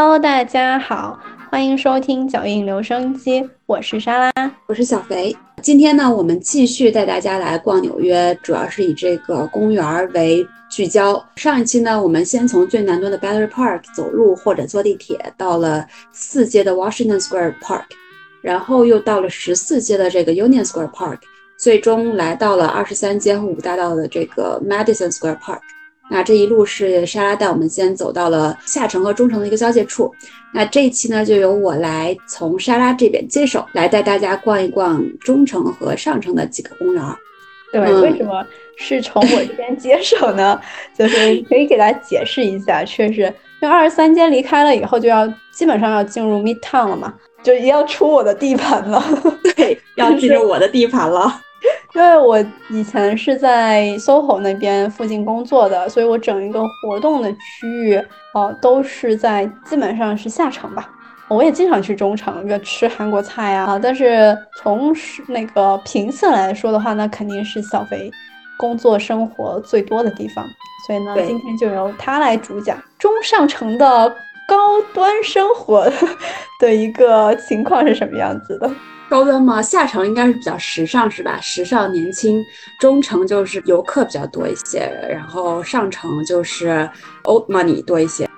Hello，大家好，欢迎收听脚印留声机，我是莎拉，我是小肥。今天呢，我们继续带大家来逛纽约，主要是以这个公园为聚焦。上一期呢，我们先从最南端的 Battery Park 走路或者坐地铁到了四街的 Washington Square Park，然后又到了十四街的这个 Union Square Park，最终来到了二十三街和五大道的这个 Madison Square Park。那这一路是莎拉带我们先走到了下城和中城的一个交界处。那这一期呢，就由我来从莎拉这边接手，来带大家逛一逛中城和上城的几个公园。对，为什么是从我这边接手呢？就是可以给大家解释一下，确实，因为二十三街离开了以后，就要基本上要进入 Midtown 了嘛，就也要出我的地盘了。对，要进入我的地盘了。因为我以前是在 SOHO 那边附近工作的，所以我整一个活动的区域，呃，都是在基本上是下城吧。我也经常去中城，约吃韩国菜啊。但是从那个频次来说的话，那肯定是小肥工作生活最多的地方。所以呢，今天就由他来主讲中上城的高端生活 的一个情况是什么样子的。高端吗？下城应该是比较时尚，是吧？时尚年轻，中城就是游客比较多一些，然后上城就是 old money 多一些。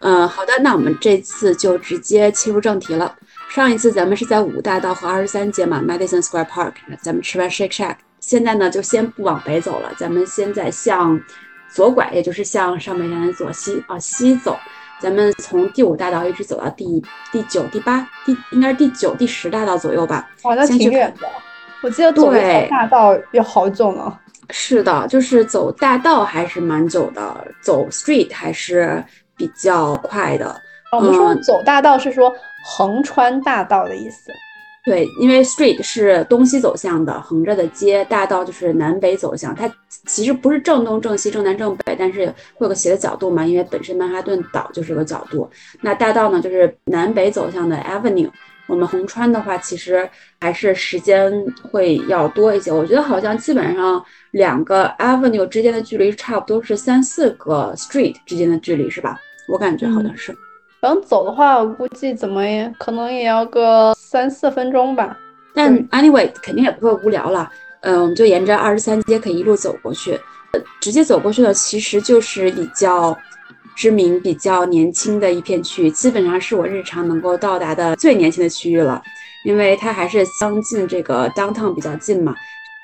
嗯，好的，那我们这次就直接切入正题了。上一次咱们是在五大道和二十三街嘛，Madison Square Park，咱们吃完 Shake Shack，现在呢就先不往北走了，咱们现在向左拐，也就是向上北山的左西啊西走。咱们从第五大道一直走到第第九、第八、第应该是第九、第十大道左右吧。哇，那挺远的。我记得走大道要好久呢。是的，就是走大道还是蛮久的，走 street 还是比较快的。我们说走大道是说横穿大道的意思。对，因为 street 是东西走向的，横着的街；大道就是南北走向。它其实不是正东正西、正南正北，但是会有个斜的角度嘛，因为本身曼哈顿岛就是个角度。那大道呢，就是南北走向的 avenue。我们横穿的话，其实还是时间会要多一些。我觉得好像基本上两个 avenue 之间的距离差不多是三四个 street 之间的距离，是吧？我感觉好像是。然后走的话，我估计怎么也可能也要个三四分钟吧。但 anyway 肯定也不会无聊了。嗯，我们就沿着二十三街可以一路走过去。直接走过去的其实就是比较知名、比较年轻的一片区域，基本上是我日常能够到达的最年轻的区域了，因为它还是相近这个 downtown 比较近嘛。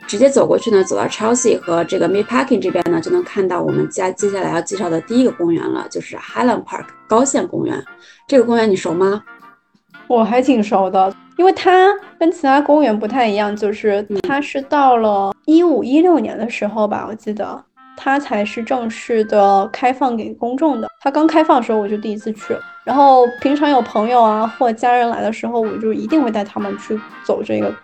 直接走过去呢，走到 Chelsea 和这个 Meatpacking 这边呢，就能看到我们家接下来要介绍的第一个公园了，就是 Highland Park 高线公园。这个公园你熟吗？我还挺熟的，因为它跟其他公园不太一样，就是它是到了一五一六年的时候吧，我记得它才是正式的开放给公众的。它刚开放的时候我就第一次去，然后平常有朋友啊或家人来的时候，我就一定会带他们去走这个。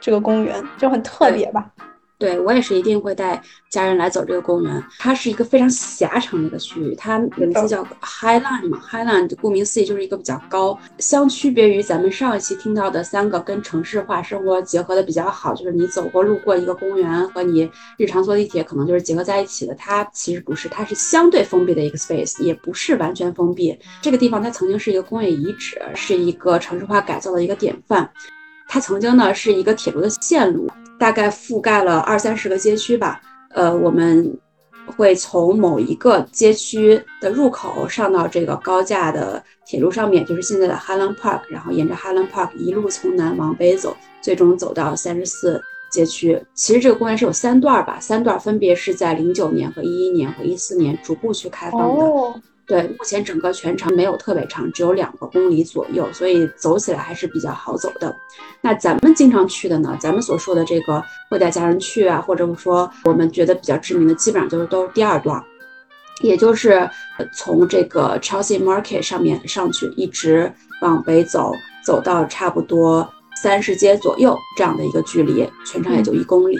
这个公园就很特别吧？对我也是一定会带家人来走这个公园。它是一个非常狭长的一个区域，它名字叫 Highland 嘛，Highland 顾名思义就是一个比较高。相区别于咱们上一期听到的三个跟城市化生活结合的比较好，就是你走过路过一个公园和你日常坐地铁可能就是结合在一起的。它其实不是，它是相对封闭的一个 space，也不是完全封闭。这个地方它曾经是一个工业遗址，是一个城市化改造的一个典范。它曾经呢是一个铁路的线路，大概覆盖了二三十个街区吧。呃，我们会从某一个街区的入口上到这个高架的铁路上面，就是现在的 Highland Park，然后沿着 Highland Park 一路从南往北走，最终走到三十四街区。其实这个公园是有三段吧，三段分别是在零九年和一一年和一四年逐步去开放的。对，目前整个全程没有特别长，只有两个公里左右，所以走起来还是比较好走的。那咱们经常去的呢？咱们所说的这个会带家人去啊，或者说我们觉得比较知名的，基本上就是都是第二段，也就是从这个 Chelsea Market 上面上去，一直往北走，走到差不多三十街左右这样的一个距离，全程也就一公里。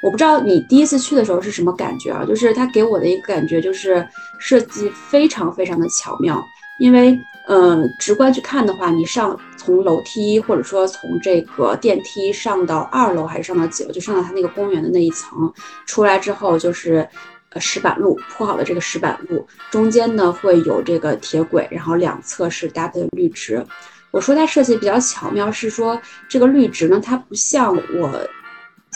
我不知道你第一次去的时候是什么感觉啊？就是它给我的一个感觉就是设计非常非常的巧妙，因为，呃，直观去看的话，你上从楼梯或者说从这个电梯上到二楼还是上到几楼，就上到它那个公园的那一层，出来之后就是呃石板路铺好的这个石板路，中间呢会有这个铁轨，然后两侧是搭配的绿植。我说它设计比较巧妙，是说这个绿植呢，它不像我。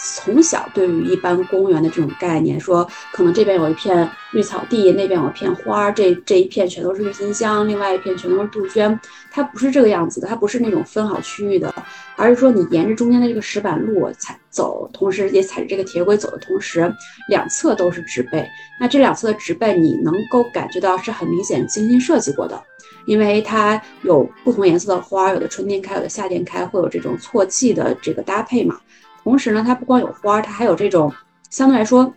从小对于一般公园的这种概念，说可能这边有一片绿草地，那边有一片花，这这一片全都是郁金香，另外一片全都是杜鹃，它不是这个样子的，它不是那种分好区域的，而是说你沿着中间的这个石板路踩走，同时也踩着这个铁轨走的同时，两侧都是植被，那这两侧的植被你能够感觉到是很明显精心设计过的，因为它有不同颜色的花，有的春天开，有的夏天开，会有这种错季的这个搭配嘛。同时呢，它不光有花，它还有这种相对来说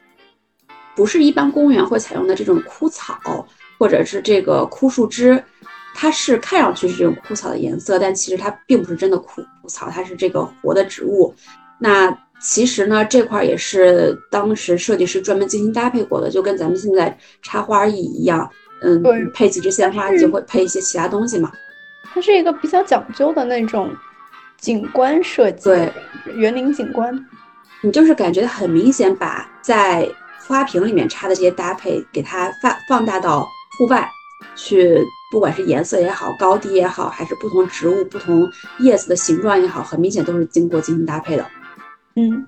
不是一般公园会采用的这种枯草，或者是这个枯树枝，它是看上去是这种枯草的颜色，但其实它并不是真的枯枯草，它是这个活的植物。那其实呢，这块也是当时设计师专门精心搭配过的，就跟咱们现在插花艺一样，嗯，配几枝鲜花就会配一些其他东西嘛。它是一个比较讲究的那种。景观设计，对园林景观，你就是感觉很明显，把在花瓶里面插的这些搭配，给它放放大到户外去，不管是颜色也好，高低也好，还是不同植物、不同叶子的形状也好，很明显都是经过精心搭配的。嗯，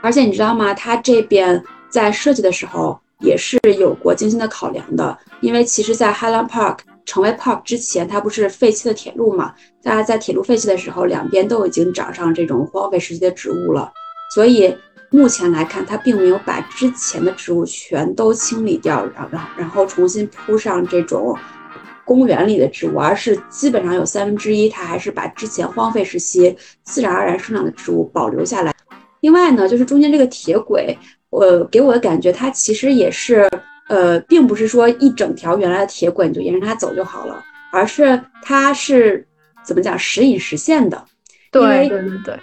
而且你知道吗？它这边在设计的时候也是有过精心的考量的，因为其实，在 Highland Park。成为 park 之前，它不是废弃的铁路嘛？大家在铁路废弃的时候，两边都已经长上这种荒废时期的植物了。所以目前来看，它并没有把之前的植物全都清理掉，然后然后重新铺上这种公园里的植物，而是基本上有三分之一，它还是把之前荒废时期自然而然生长的植物保留下来。另外呢，就是中间这个铁轨，我给我的感觉，它其实也是。呃，并不是说一整条原来的铁轨你就沿着它走就好了，而是它是怎么讲时隐时现的。对对对对，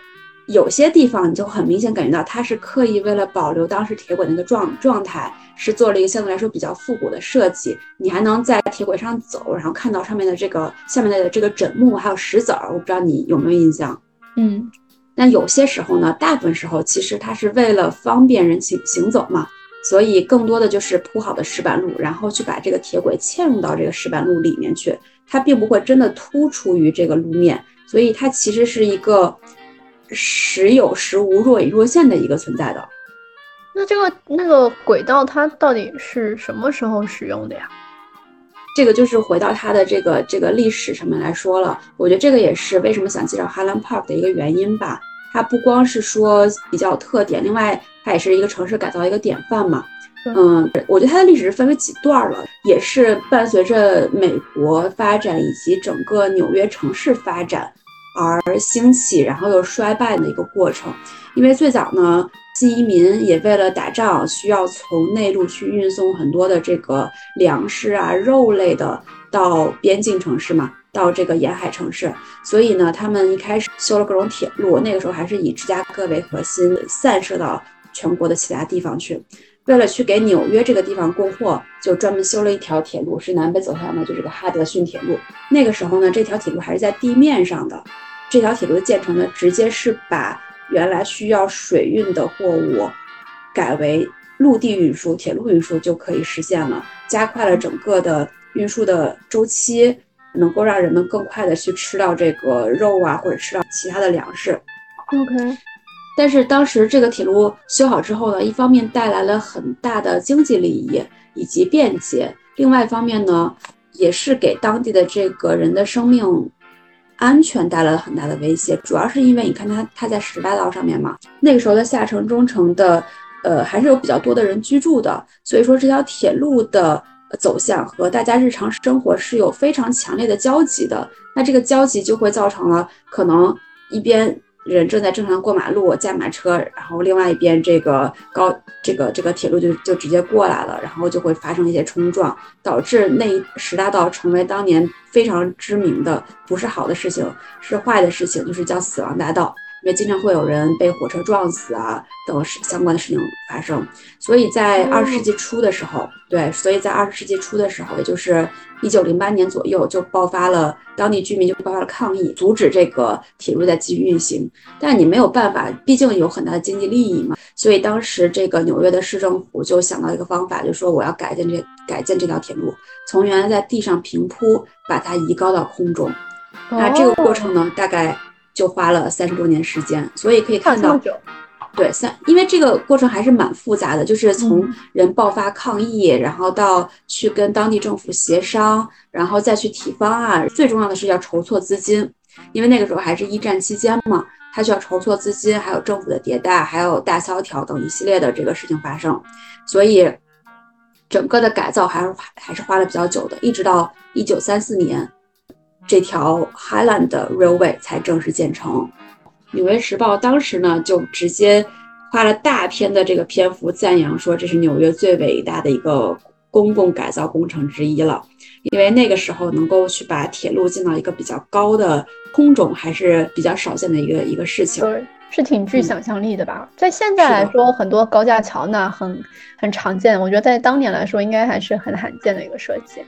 有些地方你就很明显感觉到它是刻意为了保留当时铁轨那个状状态，是做了一个相对来说比较复古的设计。你还能在铁轨上走，然后看到上面的这个下面的这个枕木还有石子儿，我不知道你有没有印象。嗯，那有些时候呢，大部分时候其实它是为了方便人行行走嘛。所以更多的就是铺好的石板路，然后去把这个铁轨嵌入到这个石板路里面去，它并不会真的突出于这个路面，所以它其实是一个时有时无、若隐若现的一个存在的。那这个那个轨道它到底是什么时候使用的呀？这个就是回到它的这个这个历史上面来说了，我觉得这个也是为什么想介绍 Highland Park 的一个原因吧。它不光是说比较有特点，另外它也是一个城市改造一个典范嘛。嗯，我觉得它的历史是分为几段了，也是伴随着美国发展以及整个纽约城市发展而兴起，然后又衰败的一个过程。因为最早呢，新移民也为了打仗，需要从内陆去运送很多的这个粮食啊、肉类的到边境城市嘛。到这个沿海城市，所以呢，他们一开始修了各种铁路，那个时候还是以芝加哥为核心，散射到全国的其他地方去。为了去给纽约这个地方供货，就专门修了一条铁路，是南北走向的，就这个哈德逊铁路。那个时候呢，这条铁路还是在地面上的。这条铁路的建成呢，直接是把原来需要水运的货物改为陆地运输，铁路运输就可以实现了，加快了整个的运输的周期。能够让人们更快的去吃到这个肉啊，或者吃到其他的粮食。OK，但是当时这个铁路修好之后呢，一方面带来了很大的经济利益以及便捷，另外一方面呢，也是给当地的这个人的生命安全带来了很大的威胁。主要是因为你看它它在十八道上面嘛，那个时候的下城、中城的，呃，还是有比较多的人居住的，所以说这条铁路的。走向和大家日常生活是有非常强烈的交集的，那这个交集就会造成了可能一边人正在正常过马路驾马车，然后另外一边这个高这个这个铁路就就直接过来了，然后就会发生一些冲撞，导致那十大道成为当年非常知名的不是好的事情，是坏的事情，就是叫死亡大道。因为经常会有人被火车撞死啊等相关的事情发生。所以在二十世纪初的时候，对，所以在二十世纪初的时候，也就是一九零八年左右，就爆发了当地居民就爆发了抗议，阻止这个铁路在继续运行。但你没有办法，毕竟有很大的经济利益嘛。所以当时这个纽约的市政府就想到一个方法，就说我要改建这改建这条铁路，从原来在地上平铺，把它移高到空中。那这个过程呢，大概就花了三十多年时间。所以可以看到，对三，因为这个过程还是蛮复杂的，就是从人爆发抗议，然后到去跟当地政府协商，然后再去提方案，最重要的是要筹措资金，因为那个时候还是一战期间嘛。它需要筹措资金，还有政府的迭代，还有大萧条等一系列的这个事情发生，所以整个的改造还是还是花了比较久的，一直到一九三四年，这条 Highland Railway 才正式建成。《纽约时报》当时呢就直接花了大篇的这个篇幅赞扬说，这是纽约最伟大的一个公共改造工程之一了。因为那个时候能够去把铁路建到一个比较高的空中，还是比较少见的一个一个事情。对，是挺具想象力的吧？在现在来说，很多高架桥呢，很很常见。我觉得在当年来说，应该还是很罕见的一个设计。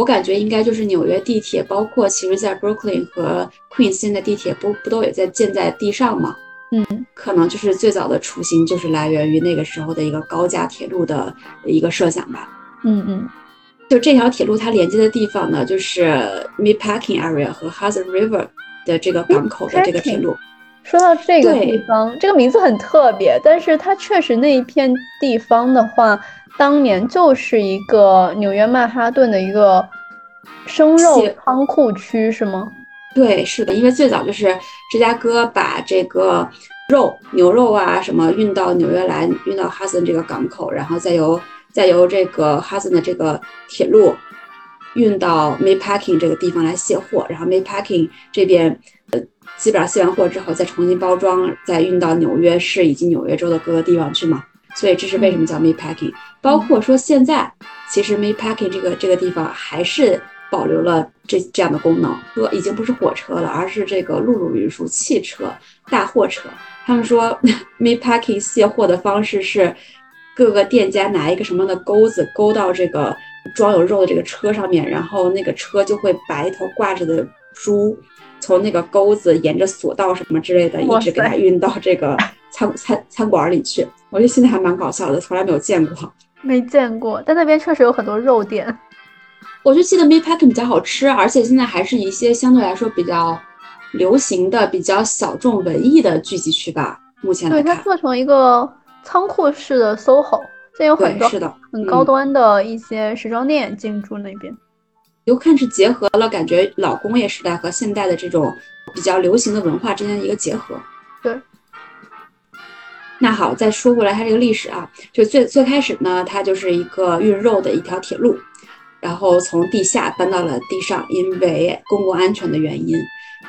我感觉应该就是纽约地铁，包括其实在 Brooklyn 和 Queens 现在地铁不不都也在建在地上吗？嗯，可能就是最早的雏形就是来源于那个时候的一个高架铁路的一个设想吧。嗯嗯。就这条铁路，它连接的地方呢，就是 Meatpacking Area 和 Hudson River 的这个港口的这个铁路。说到这个地方，这个名字很特别，但是它确实那一片地方的话，当年就是一个纽约曼哈顿的一个生肉仓库区，是吗？对，是的，因为最早就是芝加哥把这个肉、牛肉啊什么运到纽约来，运到 Hudson 这个港口，然后再由。再由这个 Hudson 的这个铁路运到 Meatpacking 这个地方来卸货，然后 Meatpacking 这边呃基本上卸完货之后再重新包装，再运到纽约市以及纽约州的各个地方去嘛。所以这是为什么叫 Meatpacking。包括说现在其实 Meatpacking 这个这个地方还是保留了这这样的功能，说已经不是火车了，而是这个陆路运输汽车、大货车。他们说 Meatpacking 卸货的方式是。各个店家拿一个什么样的钩子钩到这个装有肉的这个车上面，然后那个车就会把一头挂着的猪从那个钩子沿着索道什么之类的，一直给它运到这个餐餐餐馆里去。我觉得现在还蛮搞笑的，从来没有见过。没见过，但那边确实有很多肉店。我就记得 Meatpacking 比较好吃，而且现在还是一些相对来说比较流行的、比较小众文艺的聚集区吧。目前对它做成一个。仓库式的 SOHO，现在有很多很高端的一些时装店进驻那边。有看是结合了感觉老工业时代和现代的这种比较流行的文化之间的一个结合。对。那好，再说回来它这个历史啊，就最最开始呢，它就是一个运肉的一条铁路，然后从地下搬到了地上，因为公共安全的原因。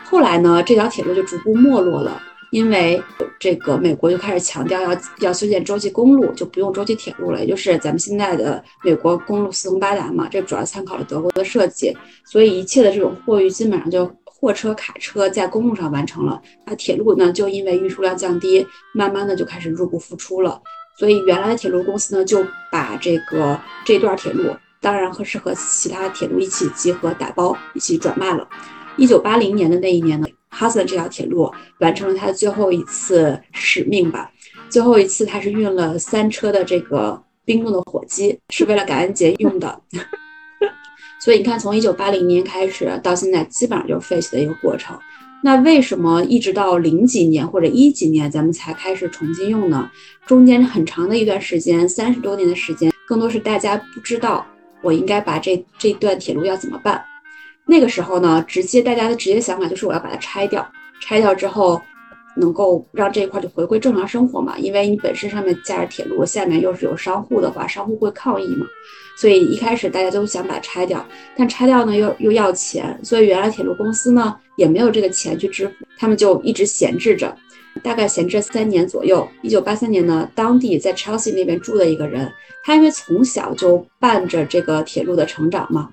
后来呢，这条铁路就逐步没落了。因为这个美国就开始强调要要修建洲际公路，就不用洲际铁路了，也就是咱们现在的美国公路四通八达嘛。这主要参考了德国的设计，所以一切的这种货运基本上就货车、卡车在公路上完成了。那铁路呢，就因为运输量降低，慢慢的就开始入不敷出了。所以原来的铁路公司呢，就把这个这段铁路，当然和是和其他铁路一起集合打包，一起转卖了。一九八零年的那一年呢。哈森这条铁路完成了它最后一次使命吧。最后一次，它是运了三车的这个冰冻的火鸡，是为了感恩节用的。所以你看，从一九八零年开始到现在，基本上就是废弃的一个过程。那为什么一直到零几年或者一几年咱们才开始重新用呢？中间很长的一段时间，三十多年的时间，更多是大家不知道我应该把这这段铁路要怎么办。那个时候呢，直接大家的直接想法就是我要把它拆掉，拆掉之后，能够让这一块就回归正常生活嘛。因为你本身上面架着铁路，下面又是有商户的话，商户会抗议嘛。所以一开始大家都想把它拆掉，但拆掉呢又又要钱，所以原来铁路公司呢也没有这个钱去支付，他们就一直闲置着，大概闲置三年左右。一九八三年呢，当地在 Chelsea 那边住的一个人，他因为从小就伴着这个铁路的成长嘛。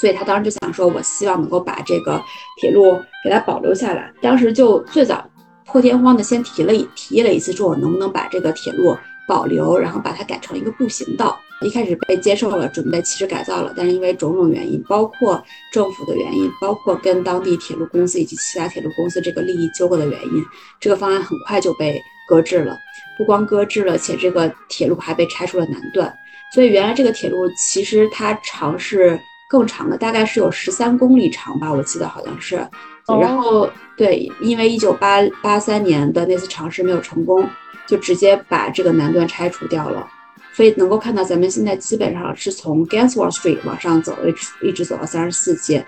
所以他当时就想说，我希望能够把这个铁路给它保留下来。当时就最早破天荒的先提了一提议了一次，说我能不能把这个铁路保留，然后把它改成一个步行道。一开始被接受了，准备其实改造了，但是因为种种原因，包括政府的原因，包括跟当地铁路公司以及其他铁路公司这个利益纠葛的原因，这个方案很快就被搁置了。不光搁置了，且这个铁路还被拆出了南段。所以原来这个铁路其实它长是更长的，大概是有十三公里长吧，我记得好像是。然后对，因为一九八八三年的那次尝试没有成功，就直接把这个南段拆除掉了。所以能够看到，咱们现在基本上是从 Gansworth Street 往上走，一直一直走到三十四街。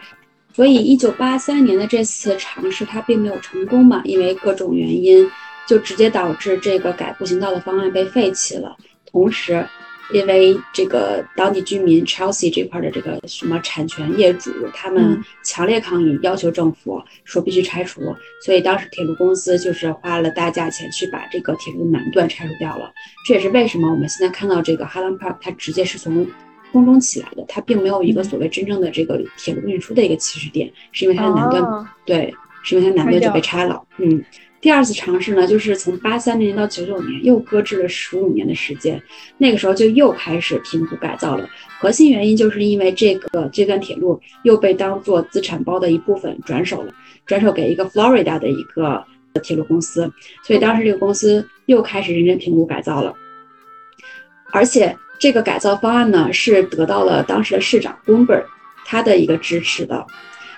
所以一九八三年的这次尝试，它并没有成功嘛，因为各种原因，就直接导致这个改步行道的方案被废弃了。同时，因为这个当地居民 Chelsea 这块的这个什么产权业主，他们强烈抗议，要求政府说必须拆除，所以当时铁路公司就是花了大价钱去把这个铁路南段拆除掉了。这也是为什么我们现在看到这个 Highland Park，它直接是从空中起来的，它并没有一个所谓真正的这个铁路运输的一个起始点，是因为它的南段对，是因为它南段就被拆了，嗯。第二次尝试呢，就是从八三年到九九年，又搁置了十五年的时间。那个时候就又开始评估改造了。核心原因就是因为这个这段铁路又被当做资产包的一部分转手了，转手给一个 Florida 的一个铁路公司。所以当时这个公司又开始认真评估改造了。而且这个改造方案呢，是得到了当时的市长 Bloomberg 他的一个支持的。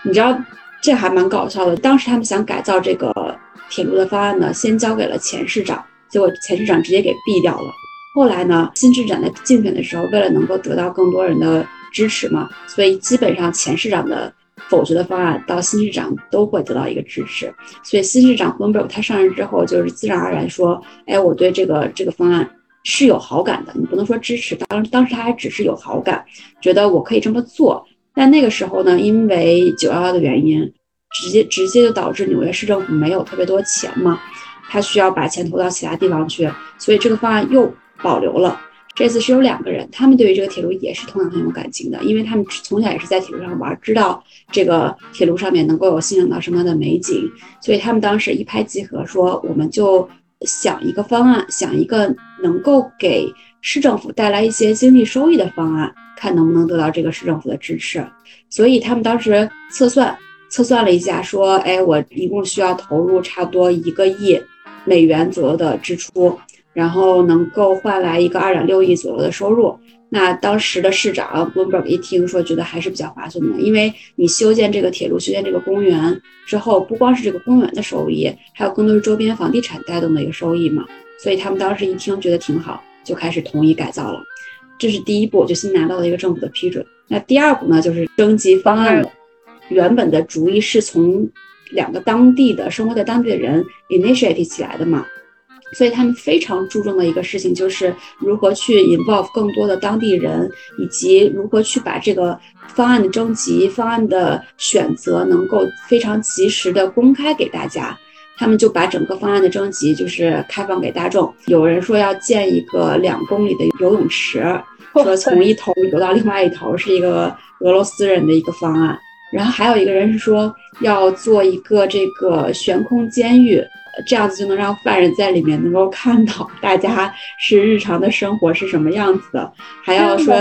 你知道这还蛮搞笑的，当时他们想改造这个。铁路的方案呢，先交给了前市长，结果前市长直接给毙掉了。后来呢，新市长在竞选的时候，为了能够得到更多人的支持嘛，所以基本上前市长的否决的方案到新市长都会得到一个支持。所以新市长 b o m b e r 他上任之后，就是自然而然说，哎，我对这个这个方案是有好感的。你不能说支持，当当时他还只是有好感，觉得我可以这么做。但那个时候呢，因为九幺幺的原因。直接直接就导致纽约市政府没有特别多钱嘛，他需要把钱投到其他地方去，所以这个方案又保留了。这次是有两个人，他们对于这个铁路也是同样很有感情的，因为他们从小也是在铁路上玩，知道这个铁路上面能够有欣赏到什么样的美景，所以他们当时一拍即合，说我们就想一个方案，想一个能够给市政府带来一些经济收益的方案，看能不能得到这个市政府的支持。所以他们当时测算。测算了一下，说，哎，我一共需要投入差不多一个亿美元左右的支出，然后能够换来一个二点六亿左右的收入。那当时的市长 Bloomberg 一听说，觉得还是比较划算的，因为你修建这个铁路、修建这个公园之后，不光是这个公园的收益，还有更多是周边房地产带动的一个收益嘛。所以他们当时一听觉得挺好，就开始同意改造了。这是第一步，就新拿到了一个政府的批准。那第二步呢，就是征集方案了。原本的主意是从两个当地的生活在当地的人 initiate 起来的嘛，所以他们非常注重的一个事情就是如何去 involve 更多的当地人，以及如何去把这个方案的征集、方案的选择能够非常及时的公开给大家。他们就把整个方案的征集就是开放给大众。有人说要建一个两公里的游泳池，说从一头游到另外一头，是一个俄罗斯人的一个方案。然后还有一个人是说要做一个这个悬空监狱，这样子就能让犯人在里面能够看到大家是日常的生活是什么样子的，还要说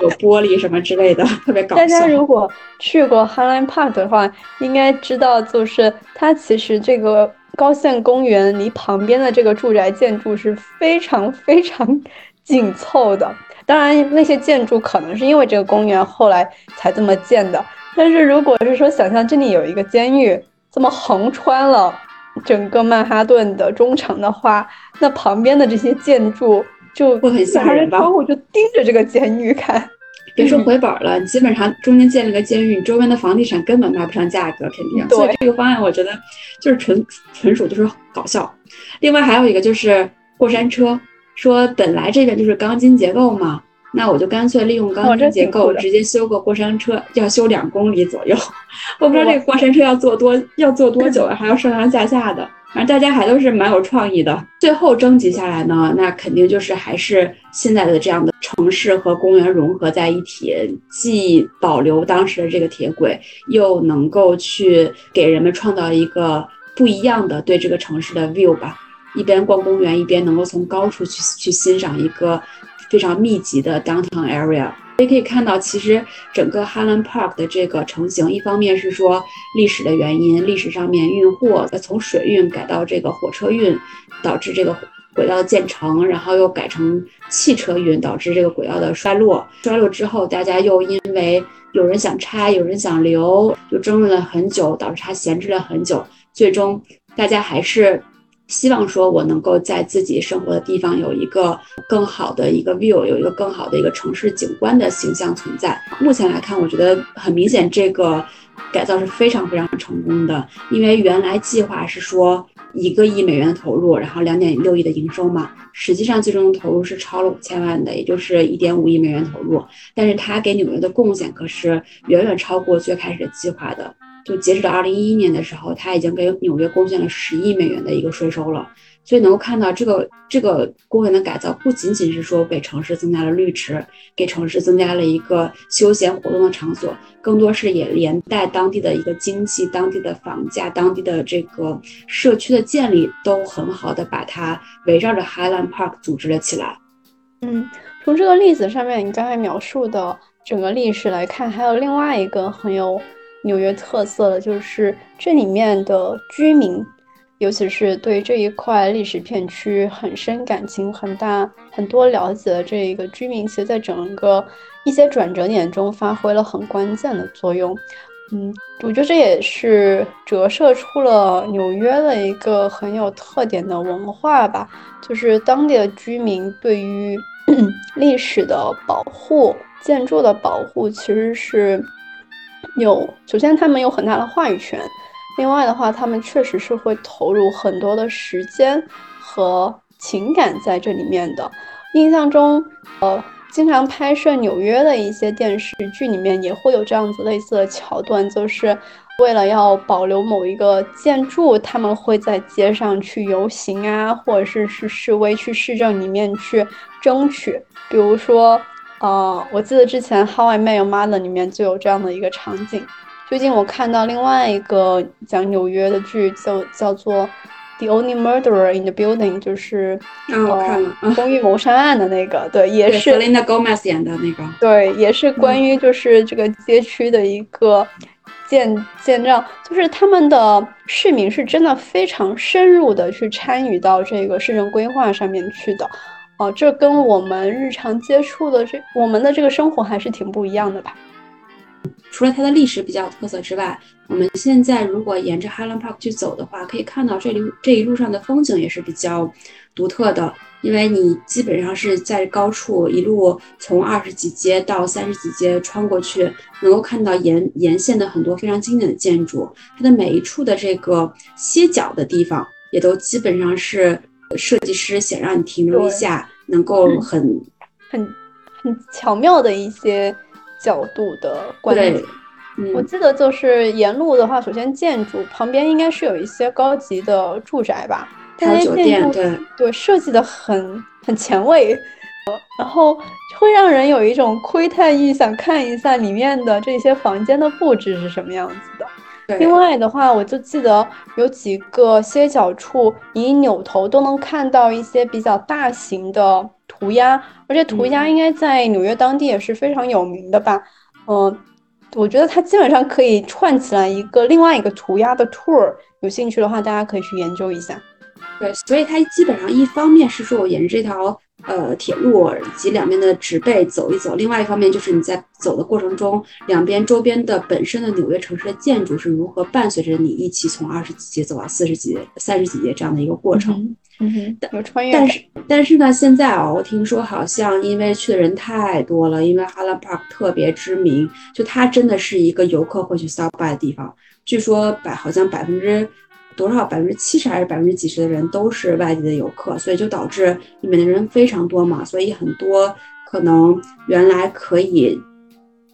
有玻璃什么之类的，特别搞笑。大家如果去过 Highland Park 的话，应该知道就是它其实这个高县公园离旁边的这个住宅建筑是非常非常紧凑的。当然那些建筑可能是因为这个公园后来才这么建的。但是如果是说想象这里有一个监狱，这么横穿了整个曼哈顿的中城的话，那旁边的这些建筑就会很吓人吧？窗户就盯着这个监狱看。别说 回本了，基本上中间建了个监狱，你周边的房地产根本卖不上价格，肯定。所以这个方案我觉得就是纯纯属就是搞笑。另外还有一个就是过山车，说本来这边就是钢筋结构嘛。那我就干脆利用钢筋结构，直接修个过山车，要修两公里左右。我不知道这个过山车要坐多要坐多久，还要上上下下的。反正大家还都是蛮有创意的。最后征集下来呢，那肯定就是还是现在的这样的城市和公园融合在一起，既保留当时的这个铁轨，又能够去给人们创造一个不一样的对这个城市的 view 吧。一边逛公园，一边能够从高处去去欣赏一个非常密集的 downtown area。也可以看到，其实整个 Highland Park 的这个成型，一方面是说历史的原因，历史上面运货从水运改到这个火车运，导致这个轨道建成，然后又改成汽车运，导致这个轨道的衰落。衰落之后，大家又因为有人想拆，有人想留，就争论了很久，导致它闲置了很久。最终，大家还是。希望说，我能够在自己生活的地方有一个更好的一个 view，有一个更好的一个城市景观的形象存在。目前来看，我觉得很明显，这个改造是非常非常成功的。因为原来计划是说一个亿美元的投入，然后两点六亿的营收嘛，实际上最终的投入是超了五千万的，也就是一点五亿美元投入。但是它给纽约的贡献可是远远超过最开始的计划的。就截止到二零一一年的时候，他已经给纽约贡献了十亿美元的一个税收了。所以能够看到，这个这个公园的改造不仅仅是说给城市增加了绿植，给城市增加了一个休闲活动的场所，更多是也连带当地的一个经济、当地的房价、当地的这个社区的建立，都很好的把它围绕着 Highland Park 组织了起来。嗯，从这个例子上面，你刚才描述的整个历史来看，还有另外一个很有。纽约特色的就是这里面的居民，尤其是对这一块历史片区很深感情、很大、很多了解的这一个居民，其实在整个一些转折点中发挥了很关键的作用。嗯，我觉得这也是折射出了纽约的一个很有特点的文化吧，就是当地的居民对于 历史的保护、建筑的保护，其实是。有，首先他们有很大的话语权，另外的话，他们确实是会投入很多的时间和情感在这里面的。印象中，呃，经常拍摄纽约的一些电视剧里面也会有这样子类似的桥段，就是为了要保留某一个建筑，他们会在街上去游行啊，或者是去示威，去市政里面去争取，比如说。啊，我记得之前《How I Met Your Mother》里面就有这样的一个场景。最近我看到另外一个讲纽约的剧，就叫做《The Only Murderer in the Building》，就是我看了公寓谋杀案的那个，对，也是 Selena Gomez 演的那个，对，也是关于就是这个街区的一个建建造，就是他们的市民是真的非常深入的去参与到这个市政规划上面去的。哦，这跟我们日常接触的这我们的这个生活还是挺不一样的吧？除了它的历史比较有特色之外，我们现在如果沿着 Highland Park 去走的话，可以看到这里这一路上的风景也是比较独特的。因为你基本上是在高处一路从二十几街到三十几街穿过去，能够看到沿沿线的很多非常经典的建筑，它的每一处的这个歇脚的地方也都基本上是设计师想让你停留一下。能够很很很巧妙的一些角度的观点。我记得就是沿路的话，首先建筑旁边应该是有一些高级的住宅吧，还有酒店，对对，设计的很很前卫，然后会让人有一种窥探欲，想看一下里面的这些房间的布置是什么样子的。另外的话，我就记得有几个歇脚处，你一扭头都能看到一些比较大型的涂鸦，而且涂鸦应该在纽约当地也是非常有名的吧？嗯，我觉得它基本上可以串起来一个另外一个涂鸦的 tour，有兴趣的话，大家可以去研究一下。对，所以它基本上一方面是说我沿着这条。呃，铁路及两边的植被走一走。另外一方面就是你在走的过程中，两边周边的本身的纽约城市的建筑是如何伴随着你一起从二十几街走到四十几、三十几街这样的一个过程。嗯哼，有穿越。但是但是呢，现在啊，我听说好像因为去的人太多了，因为 Highland Park 特别知名，就它真的是一个游客会去 stop by 的地方。据说百好像百分之。多少百分之七十还是百分之几十的人都是外地的游客，所以就导致里面的人非常多嘛，所以很多可能原来可以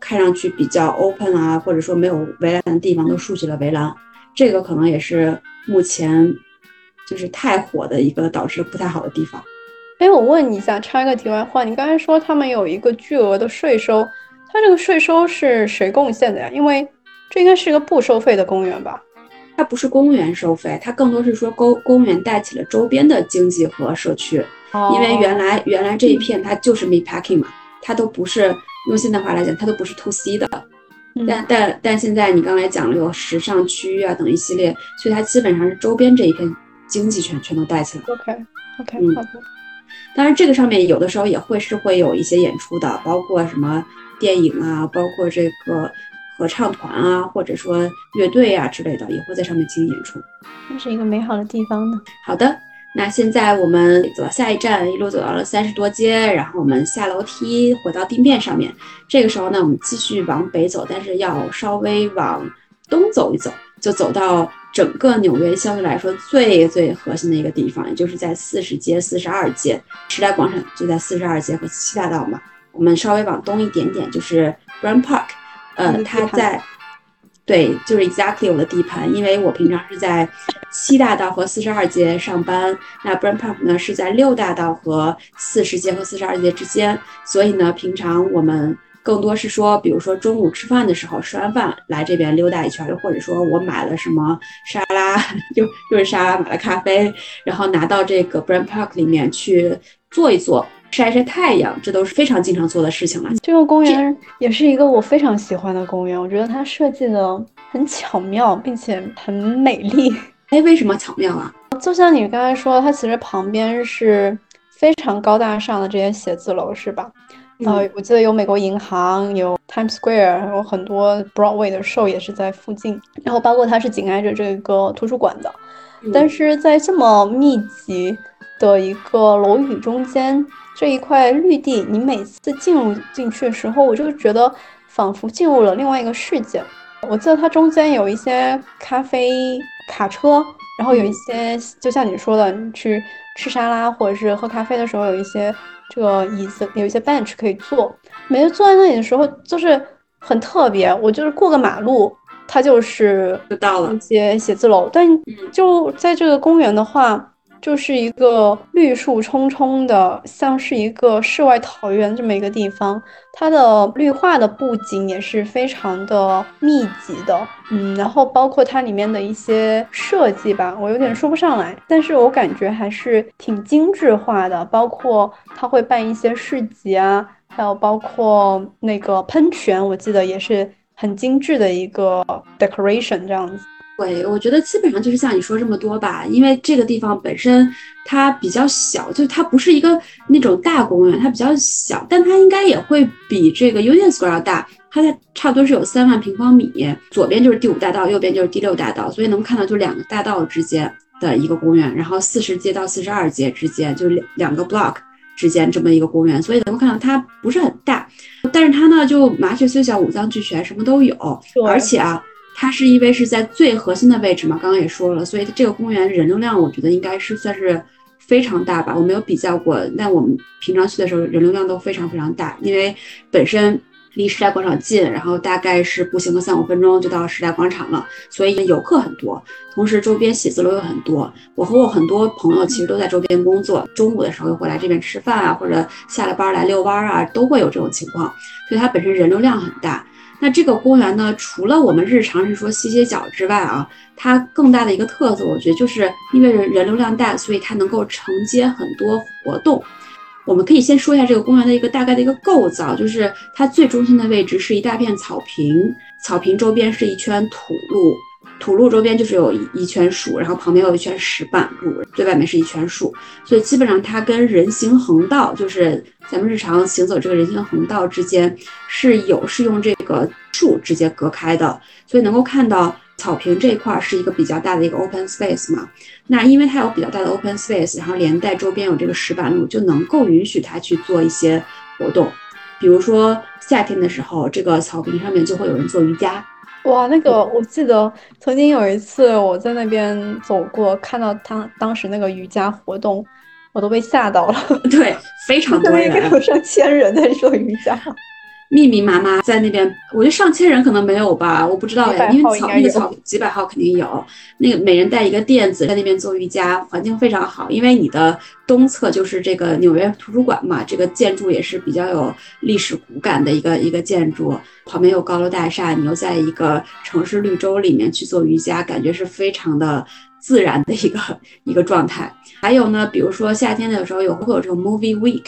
看上去比较 open 啊，或者说没有围栏的地方都竖起了围栏，这个可能也是目前就是太火的一个导致不太好的地方。哎，我问你一下，插一个题外话，你刚才说他们有一个巨额的税收，他这个税收是谁贡献的呀？因为这应该是个不收费的公园吧？它不是公园收费，它更多是说公公园带起了周边的经济和社区。因为原来原来这一片它就是 meatpacking 嘛，它都不是用现代话来讲，它都不是 to C 的。但但但现在你刚才讲了有时尚区域啊等一系列，所以它基本上是周边这一片经济全全都带起来。OK OK，嗯，当然这个上面有的时候也会是会有一些演出的，包括什么电影啊，包括这个合唱团啊，或者说乐队啊之类的，也会在上面进行演出。那是一个美好的地方呢。好的。那现在我们走到下一站，一路走到了三十多街，然后我们下楼梯回到地面上面。这个时候呢，我们继续往北走，但是要稍微往东走一走，就走到整个纽约相对来说最最核心的一个地方，也就是在四十街、四十二街，时代广场就在四十二街和七大道嘛。我们稍微往东一点点，就是 Brown Park，呃，他在。对，就是 exactly 我的地盘，因为我平常是在七大道和四十二街上班，那 Brand Park 呢是在六大道和四十街和四十二街之间，所以呢，平常我们更多是说，比如说中午吃饭的时候，吃完饭来这边溜达一圈，又或者说我买了什么沙拉，又又是沙拉，买了咖啡，然后拿到这个 Brand Park 里面去坐一坐。晒晒太阳，这都是非常经常做的事情了。这个公园也是一个我非常喜欢的公园，我觉得它设计的很巧妙，并且很美丽。哎，为什么巧妙啊？就像你刚才说，它其实旁边是非常高大上的这些写字楼，是吧？呃，我记得有美国银行，有 Times Square，有很多 Broadway 的 show 也是在附近。然后包括它是紧挨着这个图书馆的，但是在这么密集的一个楼宇中间。这一块绿地，你每次进入进去的时候，我就觉得仿佛进入了另外一个世界。我记得它中间有一些咖啡卡车，然后有一些就像你说的，你去吃沙拉或者是喝咖啡的时候，有一些这个椅子，有一些 bench 可以坐。每次坐在那里的时候，就是很特别。我就是过个马路，它就是就到了一些写字楼，但就在这个公园的话。就是一个绿树葱葱的，像是一个世外桃源这么一个地方。它的绿化的布景也是非常的密集的，嗯，然后包括它里面的一些设计吧，我有点说不上来，但是我感觉还是挺精致化的。包括它会办一些市集啊，还有包括那个喷泉，我记得也是很精致的一个 decoration 这样子。对，我觉得基本上就是像你说这么多吧，因为这个地方本身它比较小，就它不是一个那种大公园，它比较小，但它应该也会比这个 Union Square 要大，它在差不多是有三万平方米，左边就是第五大道，右边就是第六大道，所以能看到就两个大道之间的一个公园，然后四十街到四十二街之间就是两两个 block 之间这么一个公园，所以能够看到它不是很大，但是它呢就麻雀虽小五脏俱全，什么都有，而且啊。它是因为是在最核心的位置嘛，刚刚也说了，所以这个公园人流量我觉得应该是算是非常大吧。我没有比较过，但我们平常去的时候人流量都非常非常大，因为本身离时代广场近，然后大概是步行个三五分钟就到时代广场了，所以游客很多，同时周边写字楼有很多。我和我很多朋友其实都在周边工作，中午的时候会来这边吃饭啊，或者下了班来遛弯啊，都会有这种情况，所以它本身人流量很大。那这个公园呢，除了我们日常是说歇歇脚之外啊，它更大的一个特色，我觉得就是因为人人流量大，所以它能够承接很多活动。我们可以先说一下这个公园的一个大概的一个构造，就是它最中心的位置是一大片草坪，草坪周边是一圈土路。土路周边就是有一一圈树，然后旁边有一圈石板路，最外面是一圈树，所以基本上它跟人行横道，就是咱们日常行走这个人行横道之间是有是用这个树直接隔开的，所以能够看到草坪这一块是一个比较大的一个 open space 嘛。那因为它有比较大的 open space，然后连带周边有这个石板路，就能够允许它去做一些活动，比如说夏天的时候，这个草坪上面就会有人做瑜伽。哇，那个我记得曾经有一次我在那边走过，看到他当时那个瑜伽活动，我都被吓到了。对，非常多人，有上千人在做瑜伽。密密麻麻在那边，我觉得上千人可能没有吧，我不知道呀，因为草那个草几百号肯定有。那个每人带一个垫子在那边做瑜伽，环境非常好。因为你的东侧就是这个纽约图书馆嘛，这个建筑也是比较有历史骨感的一个一个建筑，旁边有高楼大厦，你又在一个城市绿洲里面去做瑜伽，感觉是非常的自然的一个一个状态。还有呢，比如说夏天的时候有会有这种 movie week。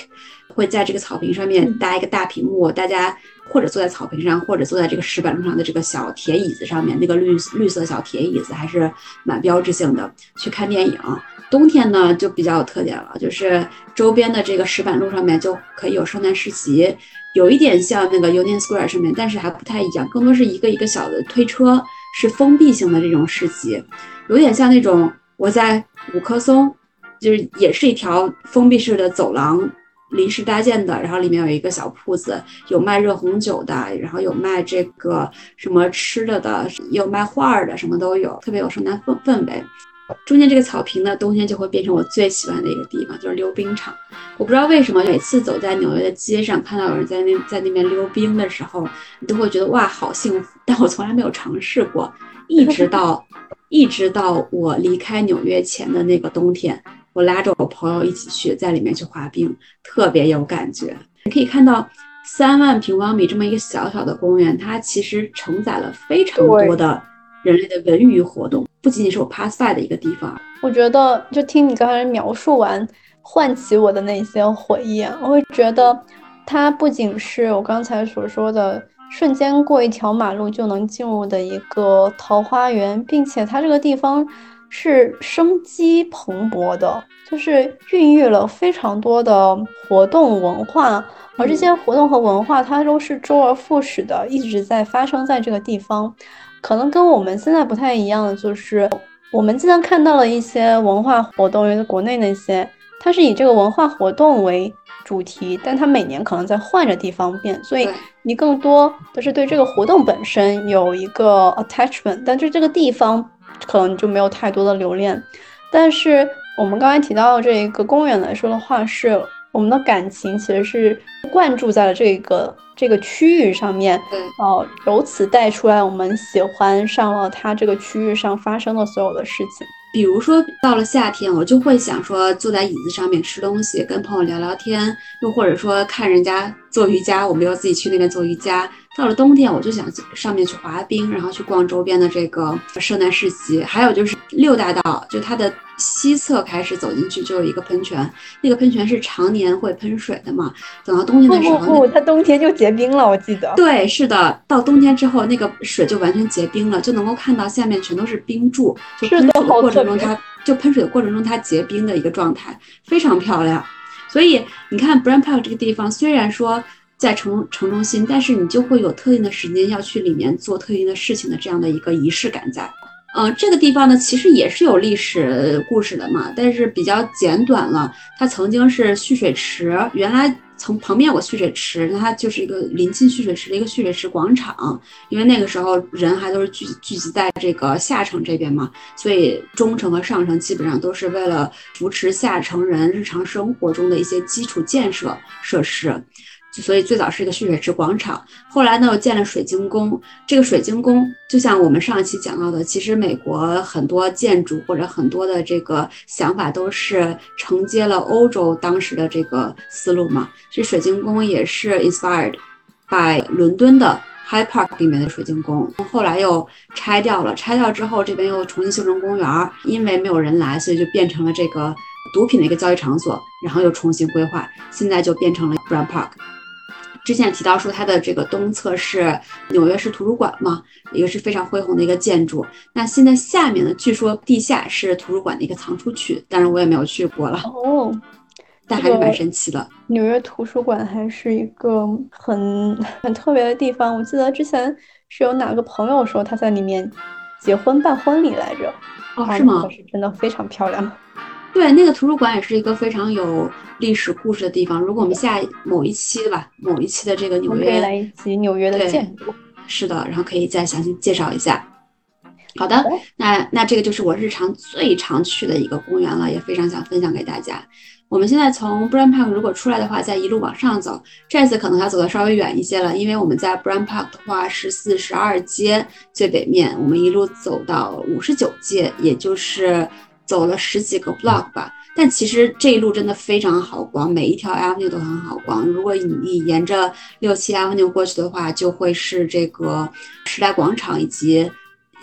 会在这个草坪上面搭一个大屏幕，大家或者坐在草坪上，或者坐在这个石板路上的这个小铁椅子上面，那个绿绿色小铁椅子还是蛮标志性的。去看电影，冬天呢就比较有特点了，就是周边的这个石板路上面就可以有圣诞市集，有一点像那个 Union Square 上面，但是还不太一样，更多是一个一个小的推车，是封闭性的这种市集，有点像那种我在五棵松，就是也是一条封闭式的走廊。临时搭建的，然后里面有一个小铺子，有卖热红酒的，然后有卖这个什么吃的的，有卖画的，什么都有，特别有圣诞氛氛围。中间这个草坪呢，冬天就会变成我最喜欢的一个地方，就是溜冰场。我不知道为什么，每次走在纽约的街上，看到有人在那在那边溜冰的时候，你都会觉得哇，好幸福。但我从来没有尝试过，一直到一直到我离开纽约前的那个冬天。我拉着我朋友一起去，在里面去滑冰，特别有感觉。你可以看到三万平方米这么一个小小的公园，它其实承载了非常多的人类的文娱活动，不仅仅是我 pass by 的一个地方。我觉得，就听你刚才描述完，唤起我的那些回忆，我会觉得它不仅是我刚才所说的瞬间过一条马路就能进入的一个桃花源，并且它这个地方。是生机蓬勃的，就是孕育了非常多的活动文化，而这些活动和文化它都是周而复始的，一直在发生在这个地方。可能跟我们现在不太一样的就是，我们经常看到了一些文化活动，因为国内那些它是以这个文化活动为主题，但它每年可能在换着地方变，所以你更多的是对这个活动本身有一个 attachment，但是这个地方。可能就没有太多的留恋，但是我们刚才提到的这一个公园来说的话，是我们的感情其实是灌注在了这个这个区域上面，对，哦，由此带出来我们喜欢上了它这个区域上发生的所有的事情。比如说到了夏天，我就会想说坐在椅子上面吃东西，跟朋友聊聊天，又或者说看人家做瑜伽，我们又自己去那边做瑜伽。到了冬天，我就想上面去滑冰，然后去逛周边的这个圣诞市集。还有就是六大道，就它的西侧开始走进去就有一个喷泉，那个喷泉是常年会喷水的嘛。等到冬天的时候，不不不，它冬天就结冰了，我记得。对，是的，到冬天之后，那个水就完全结冰了，就能够看到下面全都是冰柱，就喷水的过程中它就喷水的过程中它结冰的一个状态，非常漂亮。所以你看 b r a n Park 这个地方，虽然说。在城城中心，但是你就会有特定的时间要去里面做特定的事情的这样的一个仪式感在。嗯，这个地方呢，其实也是有历史故事的嘛，但是比较简短了。它曾经是蓄水池，原来从旁边有个蓄水池，那它就是一个临近蓄水池的一个蓄水池广场。因为那个时候人还都是聚聚集在这个下城这边嘛，所以中城和上城基本上都是为了扶持下城人日常生活中的一些基础建设设施。所以最早是一个蓄水池广场，后来呢又建了水晶宫。这个水晶宫就像我们上一期讲到的，其实美国很多建筑或者很多的这个想法都是承接了欧洲当时的这个思路嘛。这水晶宫也是 inspired by 伦敦的 High Park 里面的水晶宫，后来又拆掉了。拆掉之后，这边又重新修成公园，因为没有人来，所以就变成了这个毒品的一个交易场所。然后又重新规划，现在就变成了 Brown Park。之前提到说，它的这个东侧是纽约市图书馆嘛，一个是非常恢宏的一个建筑。那现在下面呢，据说地下是图书馆的一个藏书区，当然我也没有去过了哦，但还是蛮神奇的。纽约图书馆还是一个很 很特别的地方。我记得之前是有哪个朋友说他在里面结婚办婚礼来着，哦，是吗？是真的非常漂亮。对，那个图书馆也是一个非常有历史故事的地方。如果我们下某一期吧，某一期的这个纽约，来一期纽约的建筑，是的，然后可以再详细介绍一下。好的，那那这个就是我日常最常去的一个公园了，也非常想分享给大家。我们现在从 Brand Park 如果出来的话，再一路往上走，这次可能要走的稍微远一些了，因为我们在 Brand Park 的话是四十二街最北面，我们一路走到五十九街，也就是走了十几个 block 吧。但其实这一路真的非常好逛，每一条 avenue 都很好逛。如果你沿着六七 avenue 过去的话，就会是这个时代广场以及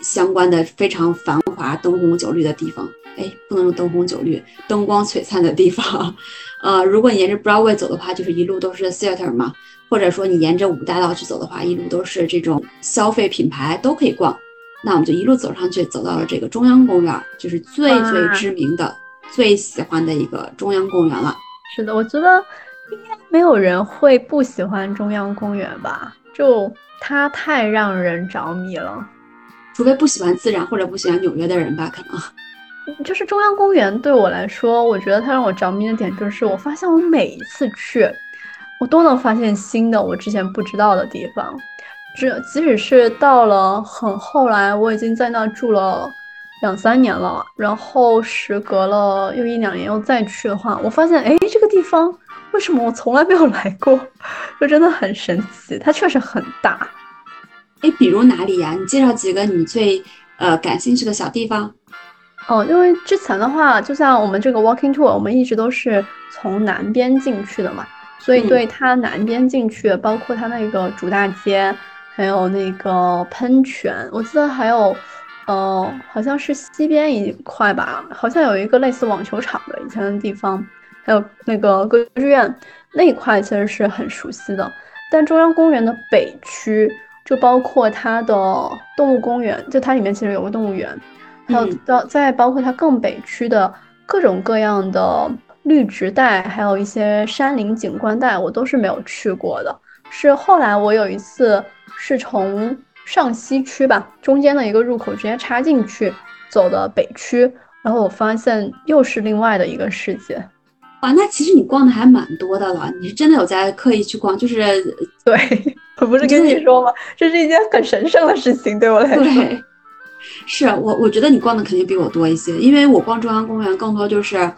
相关的非常繁华、灯红酒绿的地方。哎，不能说灯红酒绿，灯光璀璨的地方。呃，如果你沿着 Broadway 走的话，就是一路都是 theater 嘛，或者说你沿着五大道去走的话，一路都是这种消费品牌都可以逛。那我们就一路走上去，走到了这个中央公园，就是最最知名的、最喜欢的一个中央公园了。是的，我觉得应该没有人会不喜欢中央公园吧？就它太让人着迷了，除非不喜欢自然或者不喜欢纽约的人吧，可能。就是中央公园对我来说，我觉得它让我着迷的点就是，我发现我每一次去，我都能发现新的我之前不知道的地方。这即使是到了很后来，我已经在那住了两三年了，然后时隔了又一两年又再去的话，我发现，哎，这个地方为什么我从来没有来过？就真的很神奇，它确实很大。哎，比如哪里呀？你介绍几个你最呃感兴趣的小地方。哦，因为之前的话，就像我们这个 walking tour，我们一直都是从南边进去的嘛，所以对它南边进去，包括它那个主大街，还有那个喷泉，我记得还有，呃，好像是西边一块吧，好像有一个类似网球场的以前的地方，还有那个歌剧院那一块其实是很熟悉的，但中央公园的北区，就包括它的动物公园，就它里面其实有个动物园。还有到再包括它更北区的各种各样的绿植带，还有一些山林景观带，我都是没有去过的。是后来我有一次是从上西区吧，中间的一个入口直接插进去走的北区，然后我发现又是另外的一个世界。哇，那其实你逛的还蛮多的了，你是真的有在刻意去逛？就是对 我不是跟你说吗？这是一件很神圣的事情，对我来说。对是我，我觉得你逛的肯定比我多一些，因为我逛中央公园更多就是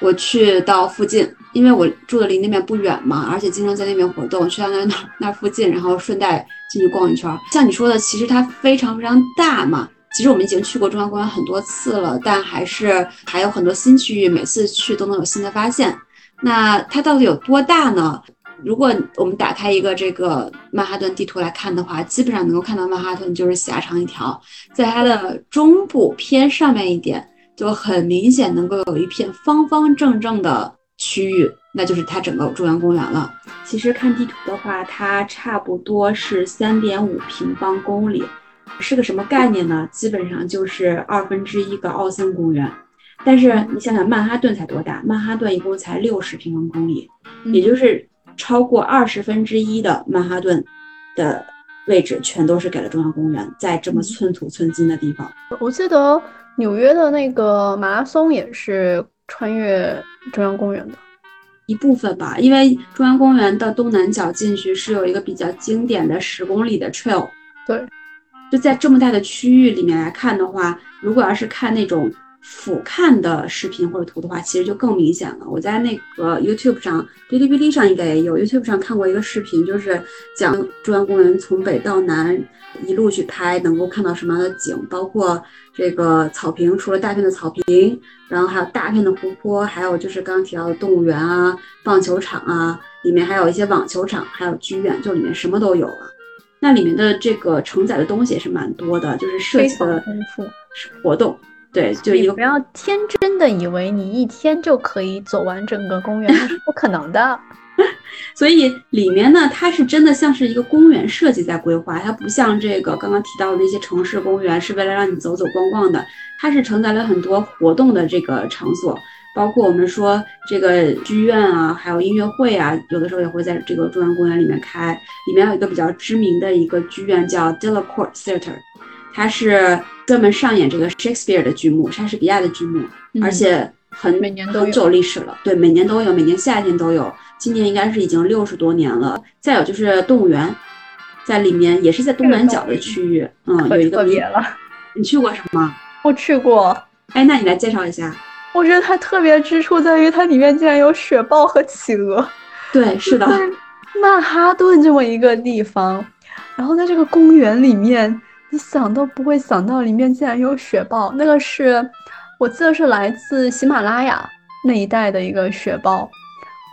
我去到附近，因为我住的离那边不远嘛，而且经常在那边活动，去到那 那那附近，然后顺带进去逛一圈。像你说的，其实它非常非常大嘛。其实我们已经去过中央公园很多次了，但还是还有很多新区域，每次去都能有新的发现。那它到底有多大呢？如果我们打开一个这个曼哈顿地图来看的话，基本上能够看到曼哈顿就是狭长一条，在它的中部偏上面一点，就很明显能够有一片方方正正的区域，那就是它整个中央公园了。其实看地图的话，它差不多是三点五平方公里，是个什么概念呢？基本上就是二分之一个奥森公园。但是你想想，曼哈顿才多大？曼哈顿一共才六十平方公里，也就是。超过二十分之一的曼哈顿的位置，全都是给了中央公园，在这么寸土寸金的地方。我记得纽约的那个马拉松也是穿越中央公园的一部分吧，因为中央公园的东南角进去是有一个比较经典的十公里的 trail。对，就在这么大的区域里面来看的话，如果要是看那种。俯瞰的视频或者图的话，其实就更明显了。我在那个 YouTube 上、哔哩哔哩上应该也有 YouTube 上看过一个视频，就是讲中央公园从北到南一路去拍，能够看到什么样的景，包括这个草坪，除了大片的草坪，然后还有大片的湖泊，还有就是刚刚提到的动物园啊、棒球场啊，里面还有一些网球场，还有剧院，就里面什么都有了。那里面的这个承载的东西也是蛮多的，就是设计的丰富活动。对，就一个不要天真的以为你一天就可以走完整个公园，那是不可能的。所以里面呢，它是真的像是一个公园设计在规划，它不像这个刚刚提到的那些城市公园，是为了让你走走逛逛的。它是承载了很多活动的这个场所，包括我们说这个剧院啊，还有音乐会啊，有的时候也会在这个中央公园里面开。里面有一个比较知名的一个剧院叫 Delacorte Theatre。它是专门上演这个 Shakespeare 的剧目，莎士比亚的剧目，而且很每年都很久历史了。对，每年都有，每年夏天都有。今年应该是已经六十多年了。再有就是动物园，在里面也是在东南角的区域，嗯，有一个别了。你去过什么？我去过。哎，那你来介绍一下。我觉得它特别之处在于它里面竟然有雪豹和企鹅。对，是的。曼哈顿这么一个地方，然后在这个公园里面，你想都不会想到里面竟然有雪豹。那个是我记得是来自喜马拉雅那一带的一个雪豹，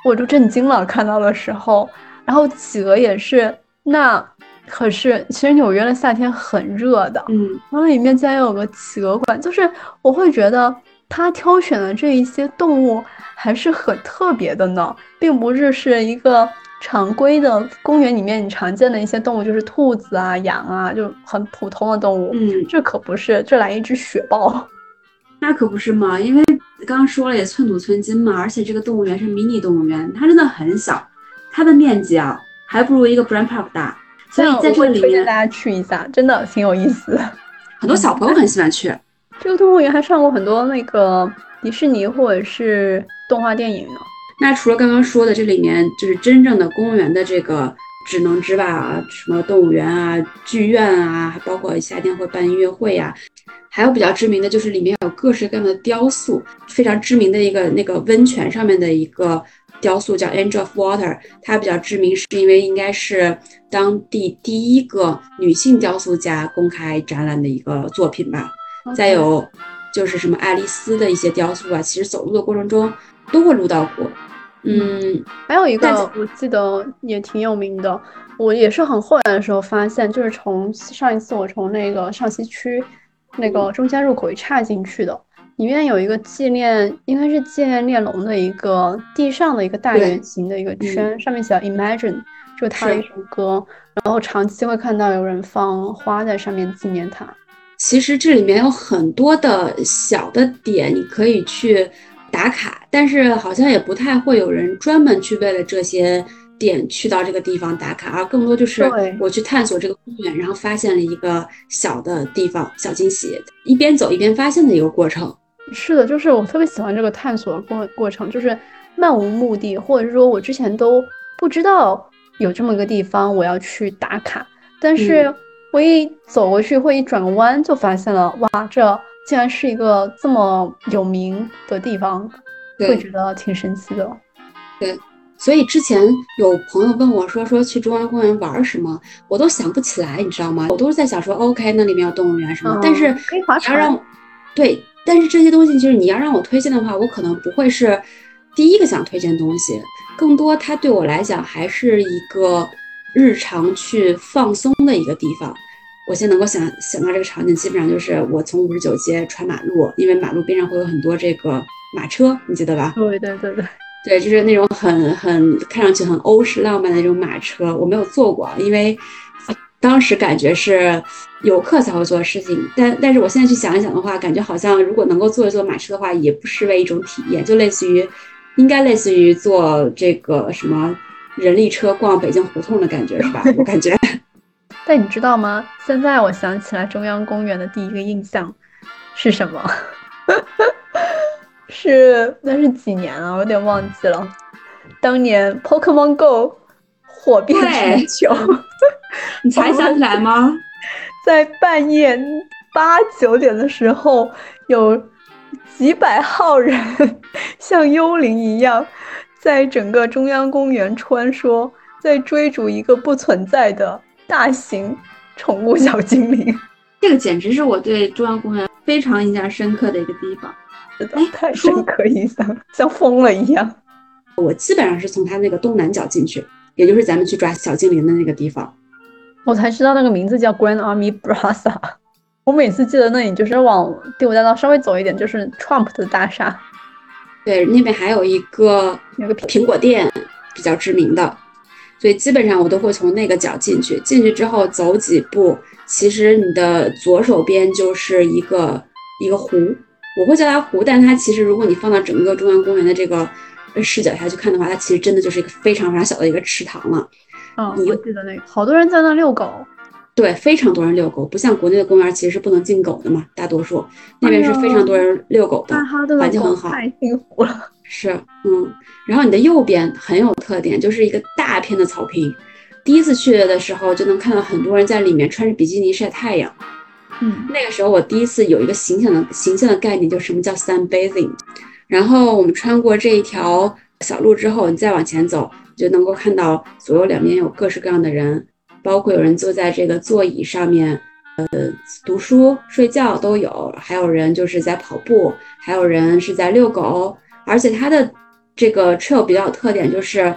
我就震惊了，看到的时候。然后企鹅也是，那可是其实纽约的夏天很热的，嗯，然后里面竟然有个企鹅馆，就是我会觉得他挑选的这一些动物还是很特别的呢，并不是是一个常规的公园里面你常见的一些动物，就是兔子啊、羊啊，就很普通的动物，嗯，这可不是，这来一只雪豹，那可不是嘛，因为刚刚说了也寸土寸金嘛，而且这个动物园是迷你动物园，它真的很小。它的面积啊，还不如一个 Brand Park 大，所以在这里面大家去一下，真的挺有意思。很多小朋友很喜欢去。这个动物园还上过很多那个迪士尼或者是动画电影呢。那除了刚刚说的这里面就是真正的公园的这个职能之外啊，什么动物园啊、剧院啊，还包括夏天会办音乐会呀，还有比较知名的就是里面有各式各样的雕塑，非常知名的一个那个温泉上面的一个。雕塑叫 Angel of Water，它比较知名是因为应该是当地第一个女性雕塑家公开展览的一个作品吧。再有就是什么爱丽丝的一些雕塑啊，其实走路的过程中都会录到过。嗯，还有一个我记得也挺有名的，我也是很后来的时候发现，就是从上一次我从那个上西区那个中间入口一岔进去的。里面有一个纪念，应该是纪念列侬的一个地上的一个大圆形的一个圈，上面写 Imagine，就是他的一首歌。然后长期会看到有人放花在上面纪念他。其实这里面有很多的小的点，你可以去打卡，但是好像也不太会有人专门去为了这些点去到这个地方打卡，而更多就是我去探索这个公园，然后发现了一个小的地方小惊喜，一边走一边发现的一个过程。是的，就是我特别喜欢这个探索过过程，就是漫无目的，或者是说我之前都不知道有这么一个地方我要去打卡，但是我一走过去或一转个弯就发现了，哇，这竟然是一个这么有名的地方，会觉得挺神奇的。对，所以之前有朋友问我说说去中央公园玩什么，我都想不起来，你知道吗？我都是在想说，OK，那里面有动物园什么，但是可以划船，对。但是这些东西，就是你要让我推荐的话，我可能不会是第一个想推荐的东西。更多，它对我来讲还是一个日常去放松的一个地方。我现在能够想想到这个场景，基本上就是我从五十九街穿马路，因为马路边上会有很多这个马车，你记得吧？对对对对，对，就是那种很很看上去很欧式浪漫的那种马车，我没有坐过，因为。当时感觉是游客才会做的事情，但但是我现在去想一想的话，感觉好像如果能够坐一坐马车的话，也不失为一种体验，就类似于，应该类似于坐这个什么人力车逛北京胡同的感觉是吧？我感觉。但你知道吗？现在我想起来中央公园的第一个印象是什么？是那是几年了？我有点忘记了。当年 Pokemon Go 火遍全球。你才想起来吗？在半夜八九点的时候，有几百号人像幽灵一样，在整个中央公园穿梭，在追逐一个不存在的大型宠物小精灵。这个简直是我对中央公园非常印象深刻的一个地方，太深刻印象，像疯了一样。我基本上是从它那个东南角进去，也就是咱们去抓小精灵的那个地方。我才知道那个名字叫 Grand Army Plaza。我每次记得那里就是往第五大道稍微走一点，就是 Trump 的大厦。对，那边还有一个那个苹果店比较知名的，所以基本上我都会从那个角进去。进去之后走几步，其实你的左手边就是一个一个湖，我会叫它湖，但它其实如果你放到整个中央公园的这个视角下去看的话，它其实真的就是一个非常非常小的一个池塘了。嗯，我记得那个，好多人在那遛狗，对，非常多人遛狗，不像国内的公园其实是不能进狗的嘛，大多数那边是非常多人遛狗的，环境很好，太幸福了。是，嗯，然后你的右边很有特点，就是一个大片的草坪，第一次去的时候就能看到很多人在里面穿着比基尼晒太阳，嗯，那个时候我第一次有一个形象的形象的概念，就是什么叫 sunbathing。然后我们穿过这一条小路之后，你再往前走，就能够看到左右两边有各式各样的人，包括有人坐在这个座椅上面，呃，读书、睡觉都有，还有人就是在跑步，还有人是在遛狗，而且它的这个 trail 比较有特点就是。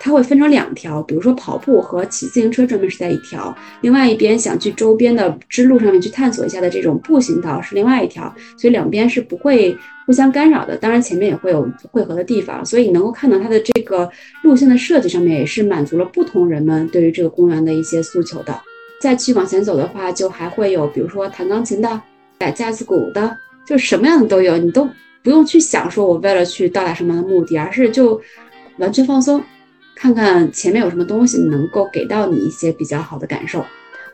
它会分成两条，比如说跑步和骑自行车专门是在一条，另外一边想去周边的支路上面去探索一下的这种步行道是另外一条，所以两边是不会互相干扰的。当然前面也会有汇合的地方，所以你能够看到它的这个路线的设计上面也是满足了不同人们对于这个公园的一些诉求的。再去往前走的话，就还会有比如说弹钢琴的、打架子鼓的，就什么样的都有，你都不用去想说我为了去到达什么样的目的，而是就完全放松。看看前面有什么东西能够给到你一些比较好的感受，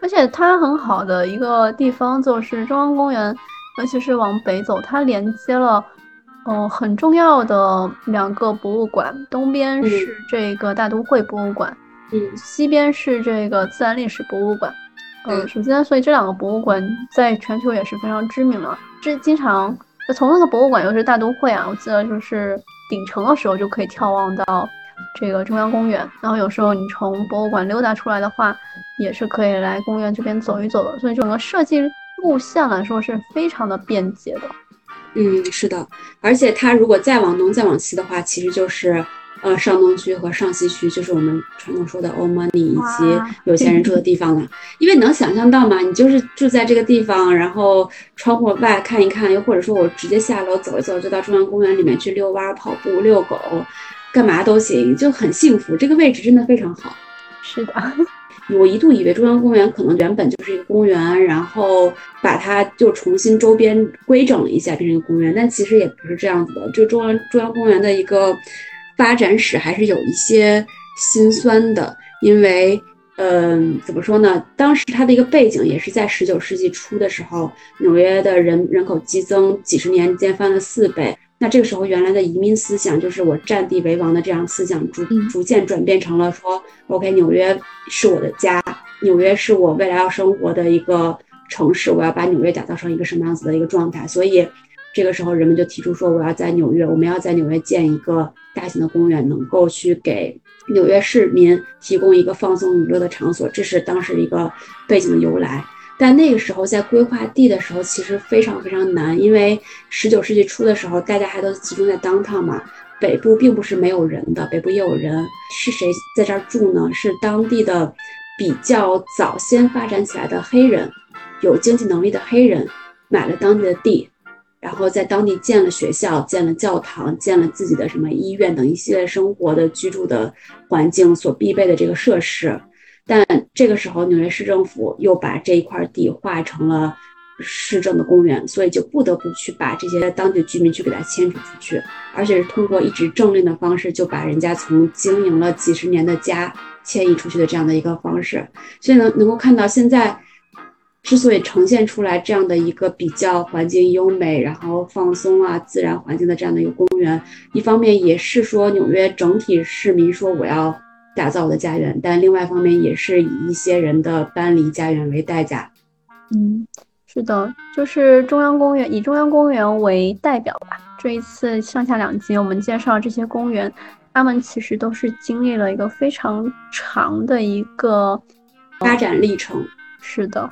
而且它很好的一个地方就是中央公园，尤其是往北走，它连接了，嗯，很重要的两个博物馆，东边是这个大都会博物馆，嗯，西边是这个自然历史博物馆，嗯，首先，所以这两个博物馆在全球也是非常知名的，这经常从那个博物馆又是大都会啊，我记得就是顶层的时候就可以眺望到。这个中央公园，然后有时候你从博物馆溜达出来的话，也是可以来公园这边走一走的。所以整个设计路线来说是非常的便捷的。嗯，是的，而且它如果再往东再往西的话，其实就是呃上东区和上西区，就是我们传统说的 old money 以及有钱人住的地方了。因为能想象到嘛，你就是住在这个地方，然后窗户外看一看，又或者说我直接下楼走一走，就到中央公园里面去遛弯、跑步、遛狗。干嘛都行，就很幸福。这个位置真的非常好。是的，我一度以为中央公园可能原本就是一个公园，然后把它就重新周边规整了一下，变成一个公园。但其实也不是这样子的。就中央中央公园的一个发展史还是有一些心酸的，因为，嗯，怎么说呢？当时它的一个背景也是在十九世纪初的时候，纽约的人人口激增，几十年间翻了四倍。那这个时候，原来的移民思想就是我占地为王的这样思想，逐逐渐转变成了说，OK，纽约是我的家，纽约是我未来要生活的一个城市，我要把纽约打造成一个什么样子的一个状态。所以，这个时候人们就提出说，我要在纽约，我们要在纽约建一个大型的公园，能够去给纽约市民提供一个放松娱乐的场所。这是当时一个背景的由来。但那个时候在规划地的时候，其实非常非常难，因为十九世纪初的时候，大家还都集中在 downtown 嘛，北部并不是没有人的，北部也有人。是谁在这儿住呢？是当地的比较早先发展起来的黑人，有经济能力的黑人，买了当地的地，然后在当地建了学校、建了教堂、建了自己的什么医院等一系列生活的居住的环境所必备的这个设施。但这个时候，纽约市政府又把这一块地划成了市政的公园，所以就不得不去把这些当地居民去给它迁出出去，而且是通过一纸政令的方式，就把人家从经营了几十年的家迁移出去的这样的一个方式。所以能能够看到，现在之所以呈现出来这样的一个比较环境优美、然后放松啊自然环境的这样的一个公园，一方面也是说纽约整体市民说我要。打造我的家园，但另外一方面也是以一些人的搬离家园为代价。嗯，是的，就是中央公园，以中央公园为代表吧。这一次上下两集我们介绍这些公园，他们其实都是经历了一个非常长的一个发展历程。是的，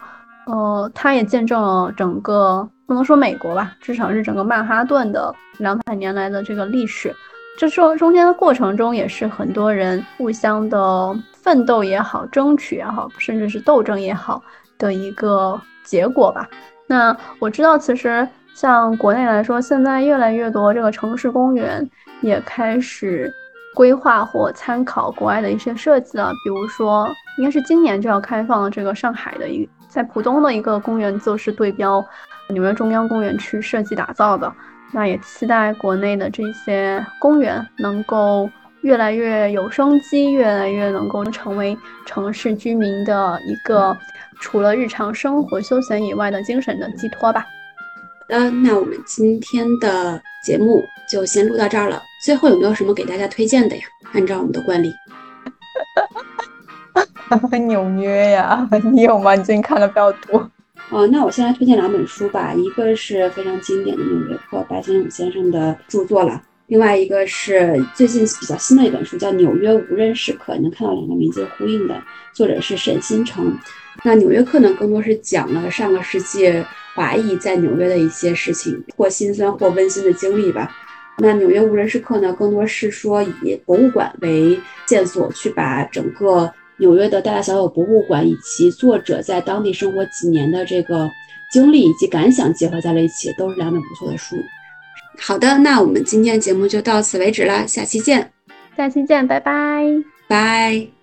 呃，它也见证了整个不能说美国吧，至少是整个曼哈顿的两百年来的这个历史。这说中间的过程中，也是很多人互相的奋斗也好，争取也好，甚至是斗争也好的一个结果吧。那我知道，其实像国内来说，现在越来越多这个城市公园也开始规划或参考国外的一些设计了。比如说，应该是今年就要开放这个上海的一在浦东的一个公园，就是对标纽约中央公园去设计打造的。那也期待国内的这些公园能够越来越有生机，越来越能够成为城市居民的一个除了日常生活休闲以外的精神的寄托吧。好的，那我们今天的节目就先录到这儿了。最后有没有什么给大家推荐的呀？按照我们的惯例，纽约呀，你有吗？你最近看的比较多。哦，那我先来推荐两本书吧，一个是非常经典的《纽约客》，白先勇先生的著作了。另外一个是最近比较新的一本书，叫《纽约无人时刻》，你能看到两个名字呼应的，作者是沈新成。那《纽约客》呢，更多是讲了上个世纪华裔在纽约的一些事情，或心酸或温馨的经历吧。那《纽约无人时刻》呢，更多是说以博物馆为线索，去把整个纽约的大大小小博物馆以及作者在当地生活几年的这个经历以及感想结合在了一起，都是两本不错的书。好的，那我们今天节目就到此为止啦，下期见，下期见，拜拜，拜。